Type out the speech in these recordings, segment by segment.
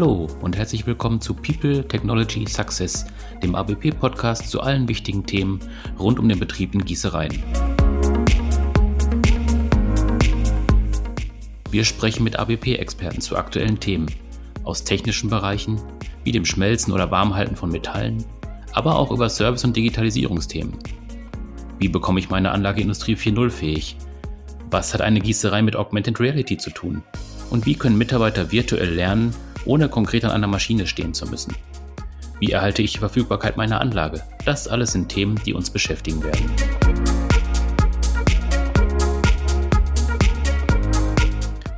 Hallo und herzlich willkommen zu People Technology Success, dem ABP-Podcast zu allen wichtigen Themen rund um den Betrieb in Gießereien. Wir sprechen mit ABP-Experten zu aktuellen Themen aus technischen Bereichen wie dem Schmelzen oder Warmhalten von Metallen, aber auch über Service- und Digitalisierungsthemen. Wie bekomme ich meine Anlage Industrie 4.0 fähig? Was hat eine Gießerei mit Augmented Reality zu tun? Und wie können Mitarbeiter virtuell lernen, ohne konkret an einer Maschine stehen zu müssen? Wie erhalte ich die Verfügbarkeit meiner Anlage? Das alles sind Themen, die uns beschäftigen werden.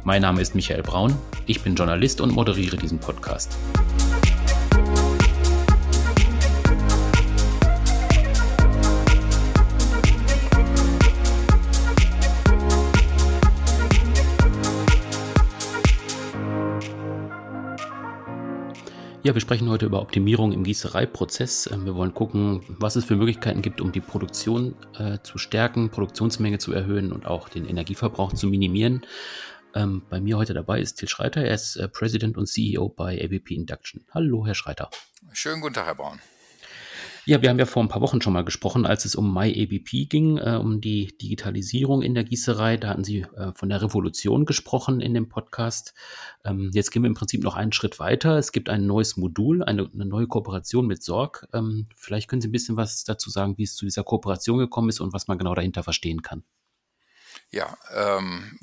Mein Name ist Michael Braun, ich bin Journalist und moderiere diesen Podcast. Ja, wir sprechen heute über Optimierung im Gießereiprozess. Ähm, wir wollen gucken, was es für Möglichkeiten gibt, um die Produktion äh, zu stärken, Produktionsmenge zu erhöhen und auch den Energieverbrauch zu minimieren. Ähm, bei mir heute dabei ist Till Schreiter. Er ist äh, President und CEO bei ABP Induction. Hallo, Herr Schreiter. Schönen guten Tag, Herr Braun. Ja, wir haben ja vor ein paar Wochen schon mal gesprochen, als es um MyABP ging, äh, um die Digitalisierung in der Gießerei. Da hatten Sie äh, von der Revolution gesprochen in dem Podcast. Ähm, jetzt gehen wir im Prinzip noch einen Schritt weiter. Es gibt ein neues Modul, eine, eine neue Kooperation mit Sorg. Ähm, vielleicht können Sie ein bisschen was dazu sagen, wie es zu dieser Kooperation gekommen ist und was man genau dahinter verstehen kann. Ja, ähm,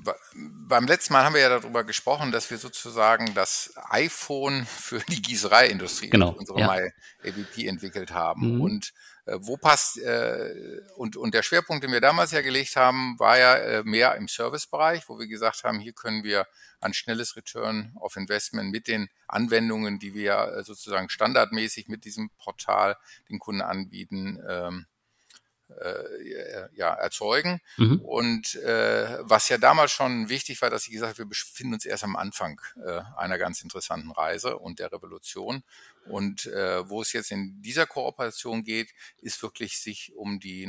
beim letzten Mal haben wir ja darüber gesprochen, dass wir sozusagen das iPhone für die Gießereiindustrie, genau, unsere ja. MyABP entwickelt haben. Mhm. Und äh, wo passt, äh, und, und der Schwerpunkt, den wir damals ja gelegt haben, war ja äh, mehr im Servicebereich, wo wir gesagt haben, hier können wir ein schnelles Return of Investment mit den Anwendungen, die wir äh, sozusagen standardmäßig mit diesem Portal den Kunden anbieten, ähm, äh, ja, erzeugen. Mhm. Und äh, was ja damals schon wichtig war, dass ich gesagt habe, wir befinden uns erst am Anfang äh, einer ganz interessanten Reise und der Revolution. Und äh, wo es jetzt in dieser Kooperation geht, ist wirklich sich um die,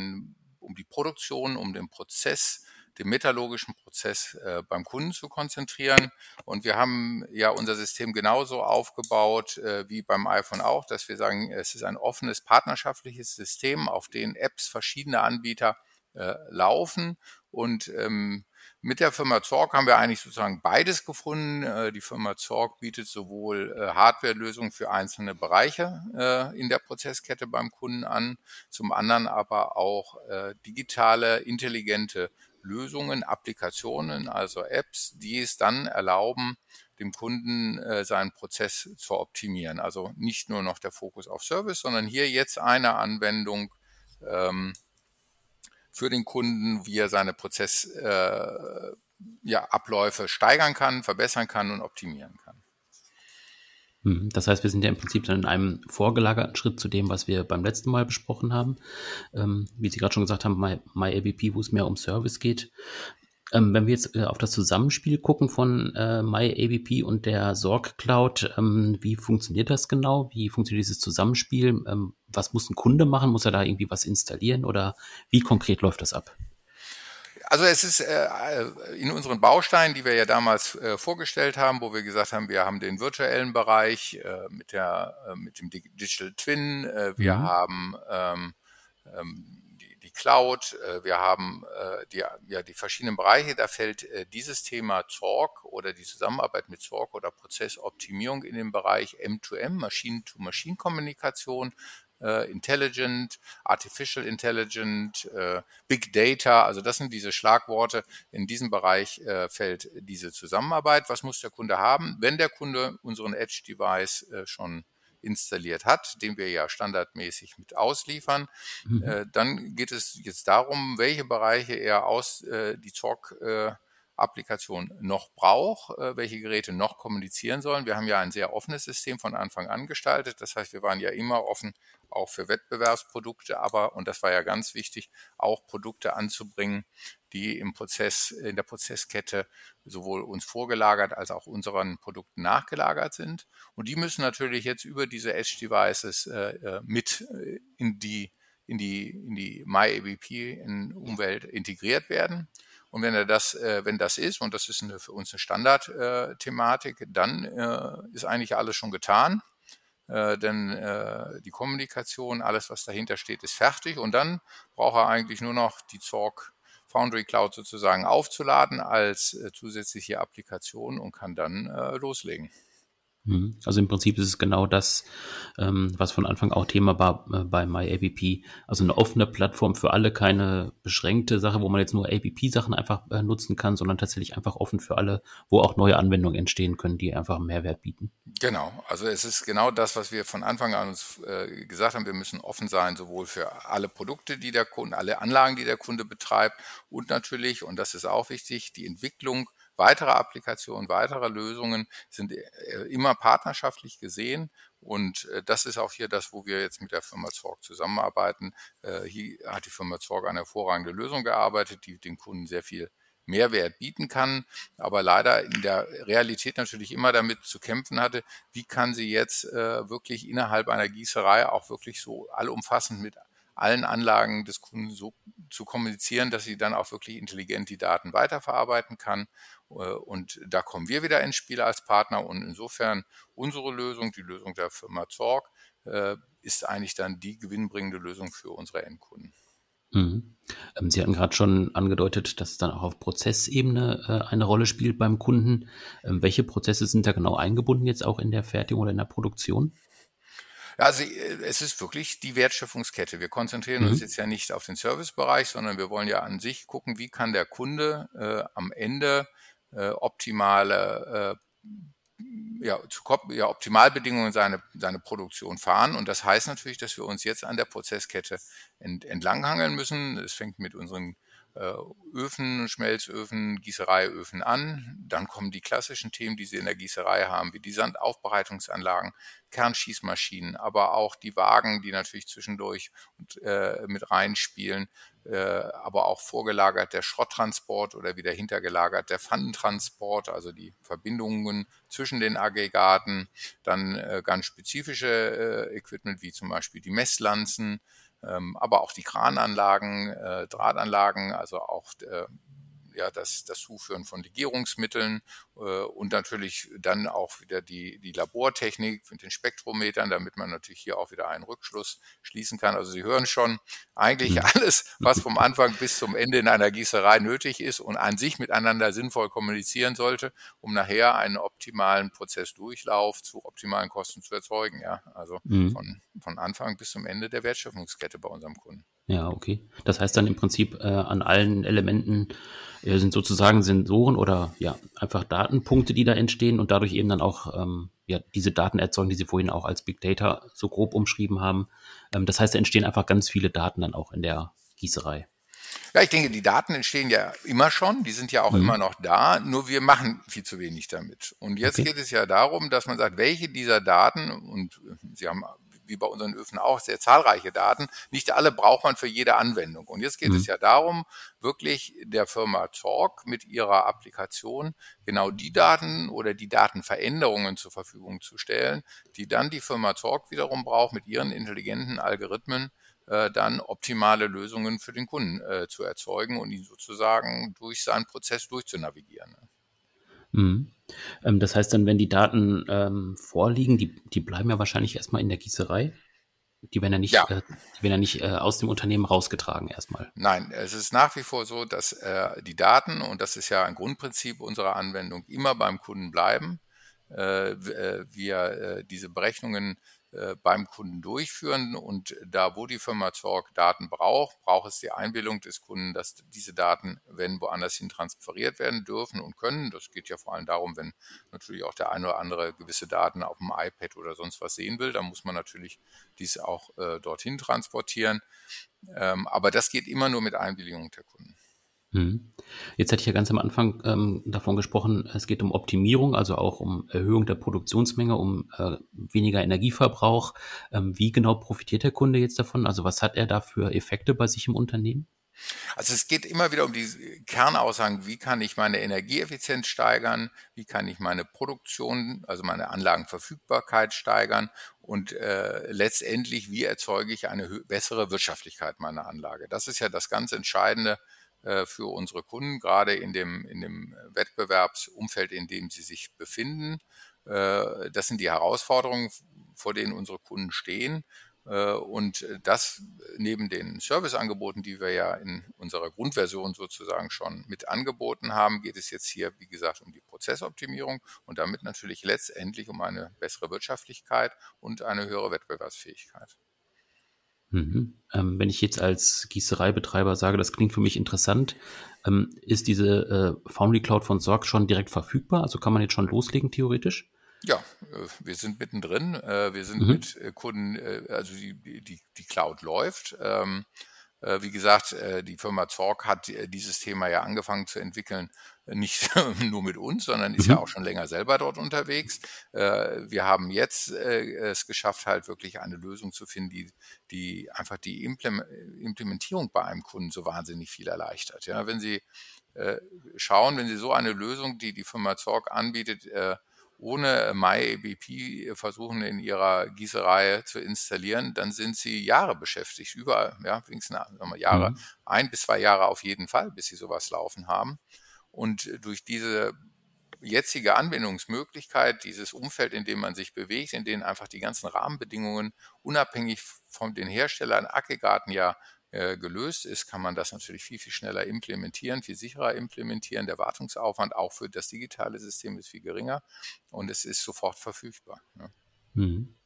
um die Produktion, um den Prozess den metallurgischen Prozess äh, beim Kunden zu konzentrieren. Und wir haben ja unser System genauso aufgebaut äh, wie beim iPhone auch, dass wir sagen, es ist ein offenes partnerschaftliches System, auf dem Apps verschiedener Anbieter äh, laufen. Und ähm, mit der Firma Zorg haben wir eigentlich sozusagen beides gefunden. Äh, die Firma Zorg bietet sowohl äh, Hardwarelösungen für einzelne Bereiche äh, in der Prozesskette beim Kunden an, zum anderen aber auch digitale, intelligente Lösungen, Applikationen, also Apps, die es dann erlauben, dem Kunden äh, seinen Prozess zu optimieren. Also nicht nur noch der Fokus auf Service, sondern hier jetzt eine Anwendung ähm, für den Kunden, wie er seine Prozessabläufe äh, ja, steigern kann, verbessern kann und optimieren kann. Mhm. Das heißt, wir sind ja im Prinzip dann in einem vorgelagerten Schritt zu dem, was wir beim letzten Mal besprochen haben. Ähm, wie Sie gerade schon gesagt haben, My, MyABP, wo es mehr um Service geht. Ähm, wenn wir jetzt äh, auf das Zusammenspiel gucken von äh, MyABP und der Sorg Cloud, ähm, wie funktioniert das genau? Wie funktioniert dieses Zusammenspiel? Ähm, was muss ein Kunde machen? Muss er da irgendwie was installieren oder wie konkret läuft das ab? Also es ist äh, in unseren Bausteinen, die wir ja damals äh, vorgestellt haben, wo wir gesagt haben, wir haben den virtuellen Bereich äh, mit der äh, mit dem Digital Twin, äh, wir mhm. haben ähm, ähm, die, die Cloud, äh, wir haben äh, die, ja, die verschiedenen Bereiche. Da fällt äh, dieses Thema Zorg oder die Zusammenarbeit mit Zorg oder Prozessoptimierung in den Bereich M2M, Machine-to-Machine-Kommunikation äh, Intelligent, Artificial Intelligent, äh, Big Data. Also das sind diese Schlagworte. In diesem Bereich äh, fällt diese Zusammenarbeit. Was muss der Kunde haben? Wenn der Kunde unseren Edge Device äh, schon installiert hat, den wir ja standardmäßig mit ausliefern, mhm. äh, dann geht es jetzt darum, welche Bereiche er aus äh, die Zorg Applikation noch braucht, äh, welche Geräte noch kommunizieren sollen. Wir haben ja ein sehr offenes System von Anfang an gestaltet. Das heißt, wir waren ja immer offen auch für Wettbewerbsprodukte, aber, und das war ja ganz wichtig, auch Produkte anzubringen, die im Prozess, in der Prozesskette sowohl uns vorgelagert als auch unseren Produkten nachgelagert sind. Und die müssen natürlich jetzt über diese Edge Devices äh, äh mit äh, in die in die, in die MyABP-Umwelt integriert werden. Und wenn er das, äh, wenn das ist, und das ist eine, für uns eine Standardthematik, dann äh, ist eigentlich alles schon getan. Äh, denn äh, die Kommunikation, alles, was dahinter steht, ist fertig. Und dann braucht er eigentlich nur noch die Zorg Foundry Cloud sozusagen aufzuladen als äh, zusätzliche Applikation und kann dann äh, loslegen. Mhm. Also im Prinzip ist es genau das, ähm, was von Anfang auch Thema war äh, bei MyAPP. Also eine offene Plattform für alle, keine beschränkte Sache, wo man jetzt nur APP-Sachen einfach äh, nutzen kann, sondern tatsächlich einfach offen für alle, wo auch neue Anwendungen entstehen können, die einfach einen Mehrwert bieten. Genau, also es ist genau das, was wir von Anfang an uns äh, gesagt haben. Wir müssen offen sein, sowohl für alle Produkte, die der Kunde, alle Anlagen, die der Kunde betreibt und natürlich, und das ist auch wichtig, die Entwicklung weitere Applikationen, weitere Lösungen sind äh, immer partnerschaftlich gesehen. Und äh, das ist auch hier das, wo wir jetzt mit der Firma Zorg zusammenarbeiten. Äh, hier hat die Firma Zorg eine hervorragende Lösung gearbeitet, die den Kunden sehr viel Mehrwert bieten kann, aber leider in der Realität natürlich immer damit zu kämpfen hatte, wie kann sie jetzt äh, wirklich innerhalb einer Gießerei auch wirklich so allumfassend mit allen Anlagen des Kunden so zu kommunizieren, dass sie dann auch wirklich intelligent die Daten weiterverarbeiten kann. Äh, und da kommen wir wieder ins Spiel als Partner. Und insofern unsere Lösung, die Lösung der Firma Zorg, äh, ist eigentlich dann die gewinnbringende Lösung für unsere Endkunden. Mhm. Ähm, sie hatten gerade schon angedeutet, dass es dann auch auf Prozessebene äh, eine Rolle spielt beim Kunden. Ähm, welche Prozesse sind da genau eingebunden jetzt auch in der Fertigung oder in der Produktion? Also äh, es ist wirklich die Wertschöpfungskette. Wir konzentrieren mhm. uns jetzt ja nicht auf den Servicebereich, sondern wir wollen ja an sich gucken, wie kann der Kunde äh, am Ende äh, optimale äh, ja, zu ja, Optimalbedingungen seine, seine Produktion fahren. Und das heißt natürlich, dass wir uns jetzt an der Prozesskette ent, entlanghangeln müssen. Es fängt mit unseren Öfen, Schmelzöfen, Gießereiöfen an. Dann kommen die klassischen Themen, die Sie in der Gießerei haben, wie die Sandaufbereitungsanlagen, Kernschießmaschinen, aber auch die Wagen, die natürlich zwischendurch äh, mit reinspielen, äh, aber auch vorgelagert der Schrotttransport oder wieder hintergelagert der Pfannentransport, also die Verbindungen zwischen den Aggregaten, dann äh, ganz spezifische äh, Equipment wie zum Beispiel die Messlanzen, aber auch die Krananlagen, äh, Drahtanlagen, also auch äh, ja, das, das Zuführen von Legierungsmitteln äh, und natürlich dann auch wieder die, die Labortechnik mit den Spektrometern, damit man natürlich hier auch wieder einen Rückschluss schließen kann. Also Sie hören schon, eigentlich mhm. alles, was vom Anfang bis zum Ende in einer Gießerei nötig ist und an sich miteinander sinnvoll kommunizieren sollte, um nachher einen optimalen Prozessdurchlauf zu optimalen Kosten zu erzeugen. Ja, also mhm. von, von Anfang bis zum Ende der Wertschöpfungskette bei unserem Kunden. Ja, okay. Das heißt dann im Prinzip äh, an allen Elementen äh, sind sozusagen Sensoren oder ja einfach Datenpunkte, die da entstehen und dadurch eben dann auch ähm, ja diese Daten erzeugen, die Sie vorhin auch als Big Data so grob umschrieben haben. Ähm, das heißt, da entstehen einfach ganz viele Daten dann auch in der Gießerei. Ja, ich denke, die Daten entstehen ja immer schon, die sind ja auch mhm. immer noch da, nur wir machen viel zu wenig damit. Und jetzt okay. geht es ja darum, dass man sagt, welche dieser Daten, und Sie haben wie bei unseren Öfen auch, sehr zahlreiche Daten. Nicht alle braucht man für jede Anwendung. Und jetzt geht mhm. es ja darum, wirklich der Firma Zorg mit ihrer Applikation genau die Daten oder die Datenveränderungen zur Verfügung zu stellen, die dann die Firma Zorg wiederum braucht mit ihren intelligenten Algorithmen, äh, dann optimale Lösungen für den Kunden äh, zu erzeugen und ihn sozusagen durch seinen Prozess durchzunavigieren. Mhm. Ähm, das heißt dann, wenn die Daten ähm, vorliegen, die, die bleiben ja wahrscheinlich erstmal in der Gießerei. Die werden ja nicht, ja. Äh, die werden ja nicht äh, aus dem Unternehmen rausgetragen erstmal. Nein, es ist nach wie vor so, dass äh, die Daten, und das ist ja ein Grundprinzip unserer Anwendung, immer beim Kunden bleiben. Äh, äh wir äh, diese Berechnungen beim Kunden durchführen. Und da, wo die Firma Zorg Daten braucht, braucht es die Einbildung des Kunden, dass diese Daten, wenn woanders hin transferiert werden dürfen und können. Das geht ja vor allem darum, wenn natürlich auch der eine oder andere gewisse Daten auf dem iPad oder sonst was sehen will, dann muss man natürlich dies auch äh, dorthin transportieren. Ähm, aber das geht immer nur mit Einwilligung der Kunden. Mhm. Jetzt hatte ich ja ganz am Anfang ähm, davon gesprochen, es geht um Optimierung, also auch um Erhöhung der Produktionsmenge, um äh, weniger Energieverbrauch. Ähm, wie genau profitiert der Kunde jetzt davon? Also was hat er da für Effekte bei sich im Unternehmen? Also es geht immer wieder um die Kernaussagen, wie kann ich meine Energieeffizienz steigern, wie kann ich meine Produktion, also meine Anlagenverfügbarkeit steigern und äh, letztendlich, wie erzeuge ich eine bessere Wirtschaftlichkeit meiner Anlage. Das ist ja das ganz Entscheidende für unsere Kunden, gerade in dem, in dem Wettbewerbsumfeld, in dem sie sich befinden. Äh, das sind die Herausforderungen, vor denen unsere Kunden stehen. Äh, und das neben den Serviceangeboten, die wir ja in unserer Grundversion sozusagen schon mit angeboten haben, geht es jetzt hier, wie gesagt, um die Prozessoptimierung und damit natürlich letztendlich um eine bessere Wirtschaftlichkeit und eine höhere Wettbewerbsfähigkeit. Mhm. Ähm, wenn ich jetzt als Gießereibetreiber sage, das klingt für mich interessant, ähm, ist diese äh, Foundry Cloud von Sorg schon direkt verfügbar? Also kann man jetzt schon loslegen, theoretisch? Ja, äh, wir sind mittendrin. Äh, wir sind mhm. mit äh, Kunden, also die, die, die Cloud läuft. Ähm, wie gesagt, die Firma Zorg hat dieses Thema ja angefangen zu entwickeln, nicht nur mit uns, sondern ist mhm. ja auch schon länger selber dort unterwegs. Wir haben jetzt es geschafft, halt wirklich eine Lösung zu finden, die, die einfach die Implementierung bei einem Kunden so wahnsinnig viel erleichtert. Ja, wenn Sie schauen, wenn Sie so eine Lösung, die die Firma Zorg anbietet, ohne MyABP versuchen in ihrer Gießerei zu installieren, dann sind sie Jahre beschäftigt, überall, ja, wenigstens Jahre, mhm. ein bis zwei Jahre auf jeden Fall, bis sie sowas laufen haben. Und durch diese jetzige Anwendungsmöglichkeit, dieses Umfeld, in dem man sich bewegt, in dem einfach die ganzen Rahmenbedingungen unabhängig von den Herstellern, Aggregaten ja äh, gelöst ist, kann man das natürlich viel, viel schneller implementieren, viel sicherer implementieren. Der Wartungsaufwand auch für das digitale System ist viel geringer und es ist sofort verfügbar. Ne? Mhm.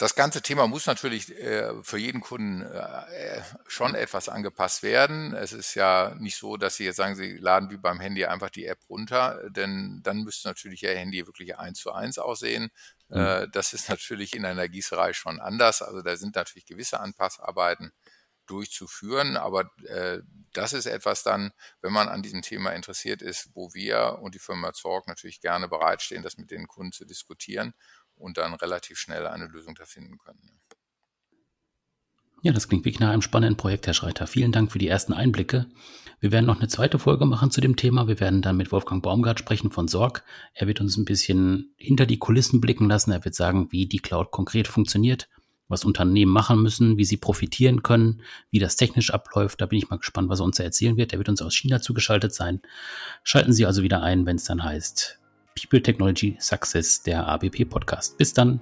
Das ganze Thema muss natürlich äh, für jeden Kunden äh, schon etwas angepasst werden. Es ist ja nicht so, dass Sie jetzt sagen, Sie laden wie beim Handy einfach die App runter, denn dann müsste natürlich Ihr Handy wirklich eins zu eins aussehen. Mhm. Äh, das ist natürlich in einer Gießerei schon anders. Also da sind natürlich gewisse Anpassarbeiten durchzuführen, aber äh, das ist etwas dann, wenn man an diesem Thema interessiert ist, wo wir und die Firma Zorg natürlich gerne bereitstehen, das mit den Kunden zu diskutieren und dann relativ schnell eine Lösung da finden können. Ja, das klingt wirklich nach einem spannenden Projekt, Herr Schreiter. Vielen Dank für die ersten Einblicke. Wir werden noch eine zweite Folge machen zu dem Thema. Wir werden dann mit Wolfgang Baumgart sprechen von Sorg. Er wird uns ein bisschen hinter die Kulissen blicken lassen. Er wird sagen, wie die Cloud konkret funktioniert, was Unternehmen machen müssen, wie sie profitieren können, wie das technisch abläuft. Da bin ich mal gespannt, was er uns erzählen wird. Er wird uns aus China zugeschaltet sein. Schalten Sie also wieder ein, wenn es dann heißt People Technology Success, der ABP Podcast. Bis dann.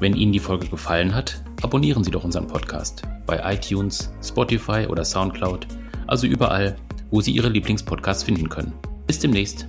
Wenn Ihnen die Folge gefallen hat, abonnieren Sie doch unseren Podcast bei iTunes, Spotify oder SoundCloud, also überall, wo Sie Ihre Lieblingspodcasts finden können. Bis demnächst.